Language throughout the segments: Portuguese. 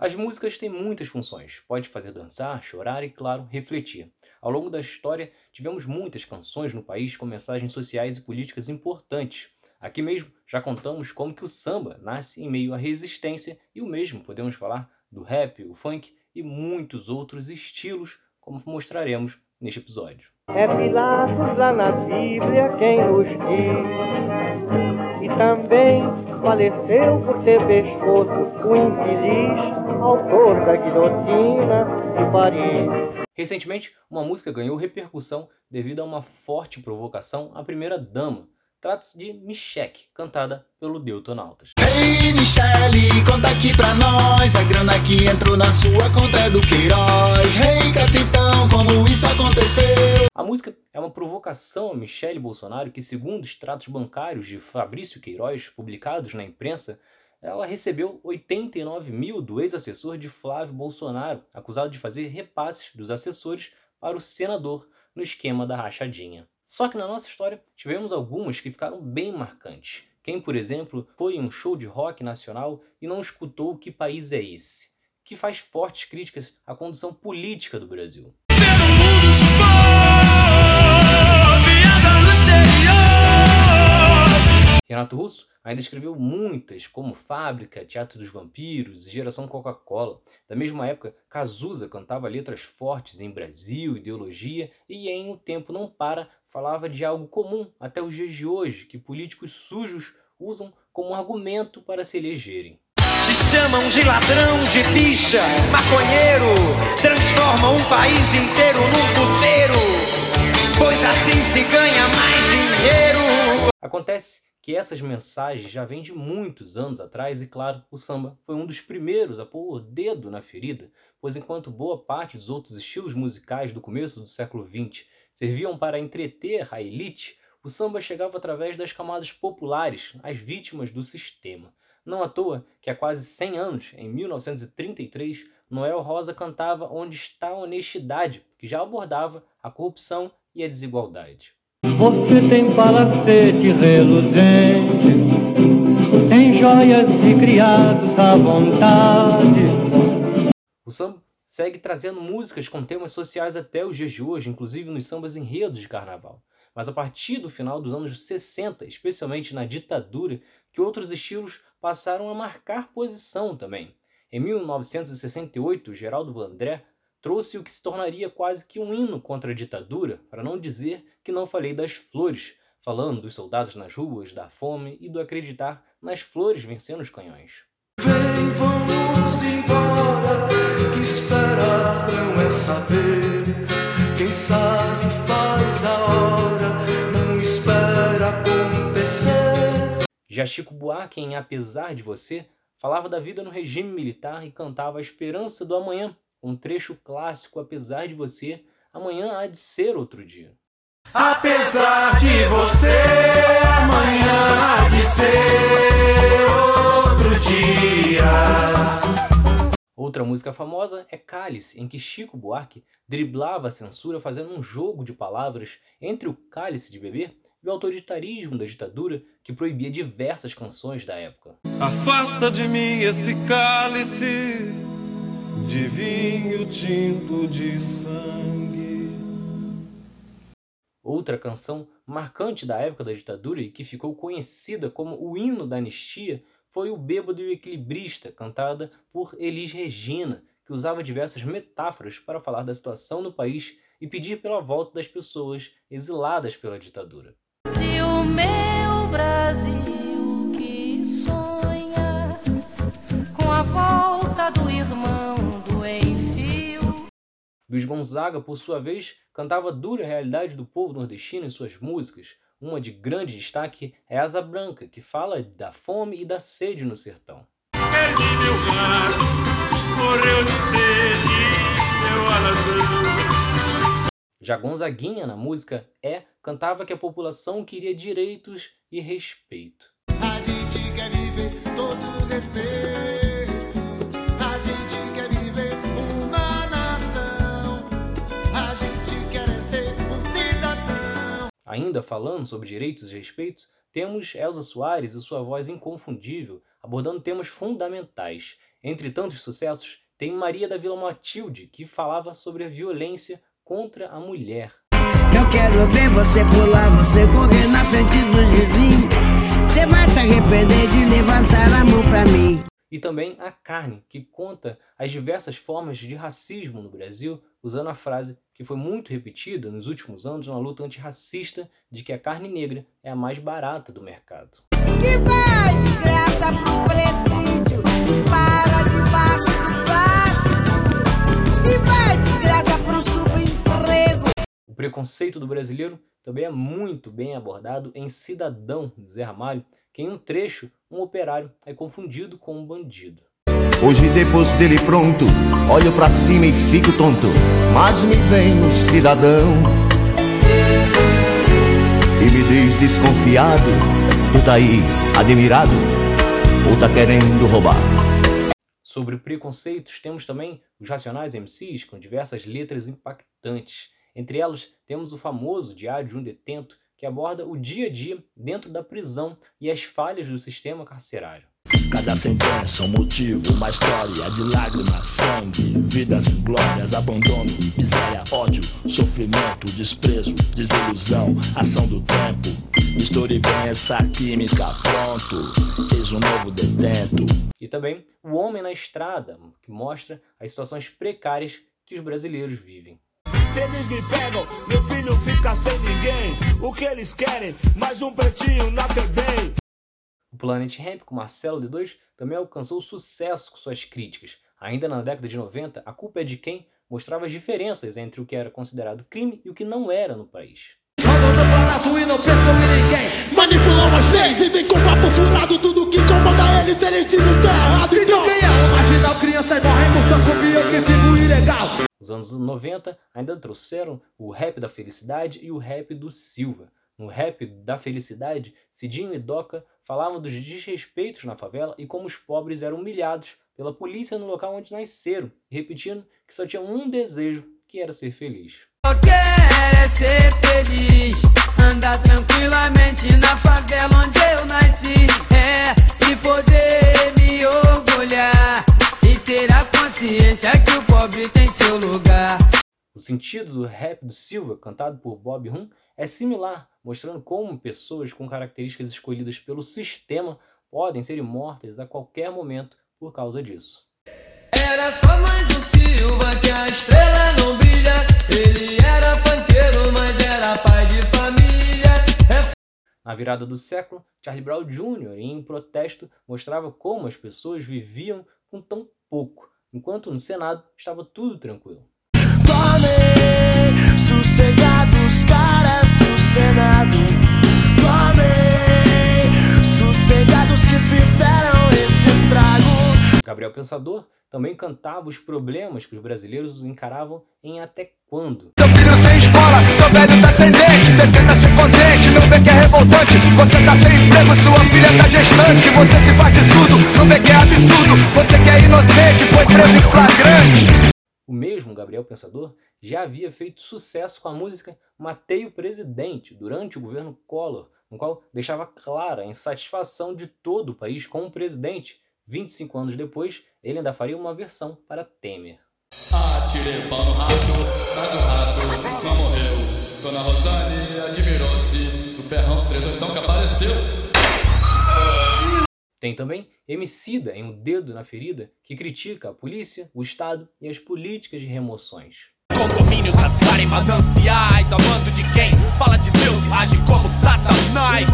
As músicas têm muitas funções. Pode fazer dançar, chorar e, claro, refletir. Ao longo da história, tivemos muitas canções no país com mensagens sociais e políticas importantes. Aqui mesmo já contamos como que o samba nasce em meio à resistência e o mesmo podemos falar do rap, o funk e muitos outros estilos, como mostraremos neste episódio. É Pilatos lá na Bíblia quem diz, e também faleceu por ter pescoço o infeliz autor da guilhotina de Paris. Recentemente, uma música ganhou repercussão devido a uma forte provocação à primeira-dama. Trata-se de Michek, cantada pelo Deutonautas. Ei, Michele, conta aqui pra nós A grana que entrou na sua conta é do Queiroz Ei, capitão, como isso aconteceu? A música é uma provocação a Michele Bolsonaro que, segundo extratos bancários de Fabrício Queiroz, publicados na imprensa, ela recebeu 89 mil do ex-assessor de Flávio Bolsonaro, acusado de fazer repasses dos assessores para o senador no esquema da rachadinha. Só que na nossa história tivemos algumas que ficaram bem marcantes. Quem, por exemplo, foi em um show de rock nacional e não escutou Que País é Esse? Que faz fortes críticas à condição política do Brasil. Renato Russo ainda escreveu muitas, como Fábrica, Teatro dos Vampiros e Geração Coca-Cola. Da mesma época, Cazuza cantava letras fortes em Brasil, ideologia, e em O Tempo Não Para falava de algo comum até os dias de hoje, que políticos sujos usam como argumento para se elegerem. Se chamam de ladrão, de bicha, maconheiro, transformam um país inteiro num puteiro, pois assim se ganha mais dinheiro. Acontece que essas mensagens já vêm de muitos anos atrás e, claro, o samba foi um dos primeiros a pôr o dedo na ferida, pois enquanto boa parte dos outros estilos musicais do começo do século XX serviam para entreter a elite, o samba chegava através das camadas populares, as vítimas do sistema. Não à toa que há quase 100 anos, em 1933, Noel Rosa cantava Onde está a honestidade, que já abordava a corrupção e a desigualdade. Você tem palacete reluzente, tem joias e criados à vontade. O samba segue trazendo músicas com temas sociais até os dias de hoje, inclusive nos sambas enredos de carnaval. Mas a partir do final dos anos 60, especialmente na ditadura, que outros estilos passaram a marcar posição também. Em 1968, Geraldo Vandré trouxe o que se tornaria quase que um hino contra a ditadura, para não dizer que não falei das flores, falando dos soldados nas ruas, da fome e do acreditar nas flores vencendo os canhões. Vem, vamos embora, que esperar não é saber. Quem sabe faz a hora, não espera acontecer. Já Chico Buarque, em Apesar de Você, falava da vida no regime militar e cantava a esperança do amanhã, um trecho clássico, apesar de você, amanhã há de ser outro dia. Apesar de você, amanhã há de ser outro dia. Outra música famosa é Cálice, em que Chico Buarque driblava a censura fazendo um jogo de palavras entre o cálice de beber e o autoritarismo da ditadura que proibia diversas canções da época. Afasta de mim esse cálice de vinho tinto de sangue. Outra canção marcante da época da ditadura e que ficou conhecida como o hino da anistia foi O Bêbado e o Equilibrista, cantada por Elis Regina, que usava diversas metáforas para falar da situação no país e pedir pela volta das pessoas exiladas pela ditadura. Luiz Gonzaga, por sua vez, cantava a dura realidade do povo nordestino em suas músicas. Uma de grande destaque é Asa Branca, que fala da fome e da sede no sertão. Perdi meu gado, morreu de sede, meu alazão. Já Gonzaguinha, na música É, cantava que a população queria direitos e respeito. A gente quer viver todo respeito. Ainda falando sobre direitos e respeitos, temos Elza Soares e sua voz inconfundível abordando temas fundamentais. Entre tantos sucessos, tem Maria da Vila Matilde, que falava sobre a violência contra a mulher. Eu quero ver você pular, você correr na frente dos vizinhos. Você vai se arrepender de levantar a mão pra mim. E também A Carne, que conta as diversas formas de racismo no Brasil, usando a frase que foi muito repetida nos últimos anos na luta antirracista de que a carne negra é a mais barata do mercado. Que vai de graça pro presídio e para debaixo do plástico. E vai de graça pro subemprego. O preconceito do brasileiro também é muito bem abordado em Cidadão, de Zé Ramalho, que em um trecho, um operário é confundido com um bandido. Hoje depois dele pronto, olho pra cima e fico tonto. Mas me vem um cidadão e me diz desconfiado: Tu tá aí, admirado, ou tá querendo roubar? Sobre preconceitos, temos também os Racionais MCs com diversas letras impactantes. Entre elas, temos o famoso Diário de um Detento, que aborda o dia a dia dentro da prisão e as falhas do sistema carcerário. Cada sentença um motivo, uma história de lágrimas, sangue, vidas em glórias, abandono, miséria, ódio, sofrimento, desprezo, desilusão, ação do tempo. Misture e vem essa química, pronto, eis um novo detento. E também O Homem na Estrada, que mostra as situações precárias que os brasileiros vivem. Se eles me pegam, meu filho fica sem ninguém. O que eles querem? Mais um pretinho na FEBEM. O Planet Ramp, com Marcelo D2, também alcançou sucesso com suas críticas. Ainda na década de 90, A Culpa é de Quem mostrava as diferenças entre o que era considerado crime e o que não era no país. Só mandou barato e não pensam em ninguém. Manipulam as leis e vem com papo furado. Tudo que incomoda eles terem tido tá errado. Então quem é o marginal? Crianças morrem por sua culpa eu que fico ilegal. Os anos 90 ainda trouxeram o rap da felicidade e o rap do Silva. No rap da felicidade, Cidinho e Doca falavam dos desrespeitos na favela e como os pobres eram humilhados pela polícia no local onde nasceram, repetindo que só tinham um desejo, que era ser feliz. Eu quero é ser feliz, andar tranquilamente na favela onde eu nasci, é, e poder me orgulhar e ter a consciência que o pobre tem seu lugar. O sentido do rap do Silva, cantado por Bob Rum, é similar, mostrando como pessoas com características escolhidas pelo sistema podem ser mortas a qualquer momento por causa disso. Era só mais um Silva que a estrela não brilha. Ele era panteiro, mas era pai de família. É Na virada do século, Charlie Brown Jr., em protesto, mostrava como as pessoas viviam com tão pouco, enquanto no Senado estava tudo tranquilo. Senado. Tomem sossegados que fizeram esse estrago. Gabriel Pensador também cantava os problemas que os brasileiros encaravam em até quando. Seu filho sem escola, seu velho tá sem dente. Você tenta ser contente, não vê que é revoltante. Você tá sem emprego, sua filha tá gestante. Você se faz de surdo, não vê que é absurdo. Você que é inocente, foi preso em flagrante. O mesmo Gabriel Pensador já havia feito sucesso com a música Matei o Presidente durante o governo Collor, no qual deixava clara a insatisfação de todo o país com o presidente. 25 anos depois, ele ainda faria uma versão para Temer. Atirei pau no rato, mas o rato não morreu. Dona Rosane admirou-se, ferrão 38 que apareceu. Tem também Emicida em O Dedo na Ferida, que critica a polícia, o Estado e as políticas de remoções. Condomínios rasgarem mananciais, ao mando de quem fala de Deus e age como Satanás.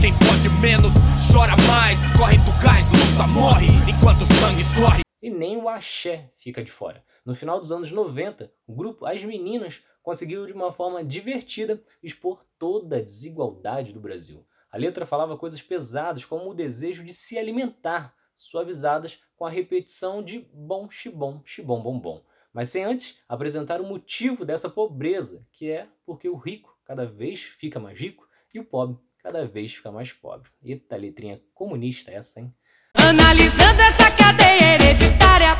Quem pode menos, chora mais, corre do gás, luta, morre, enquanto o sangue escorre. E nem o axé fica de fora. No final dos anos 90, o grupo As Meninas conseguiu de uma forma divertida expor toda a desigualdade do Brasil. A letra falava coisas pesadas como o desejo de se alimentar, suavizadas com a repetição de bom, xibom, xibom, bom, bom. Mas sem antes apresentar o motivo dessa pobreza, que é porque o rico cada vez fica mais rico e o pobre cada vez fica mais pobre. Eita letrinha comunista essa, hein? Analisando essa cadeia hereditária,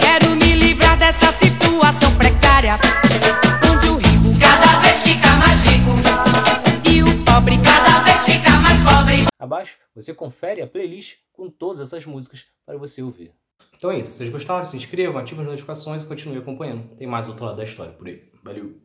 quero me livrar dessa situação precária. Onde o rico cada vez fica mais rico Abaixo você confere a playlist com todas essas músicas para você ouvir. Então é isso. Se vocês gostaram, se inscrevam, ativem as notificações e continuem acompanhando. Tem mais outro lado da história por aí. Valeu!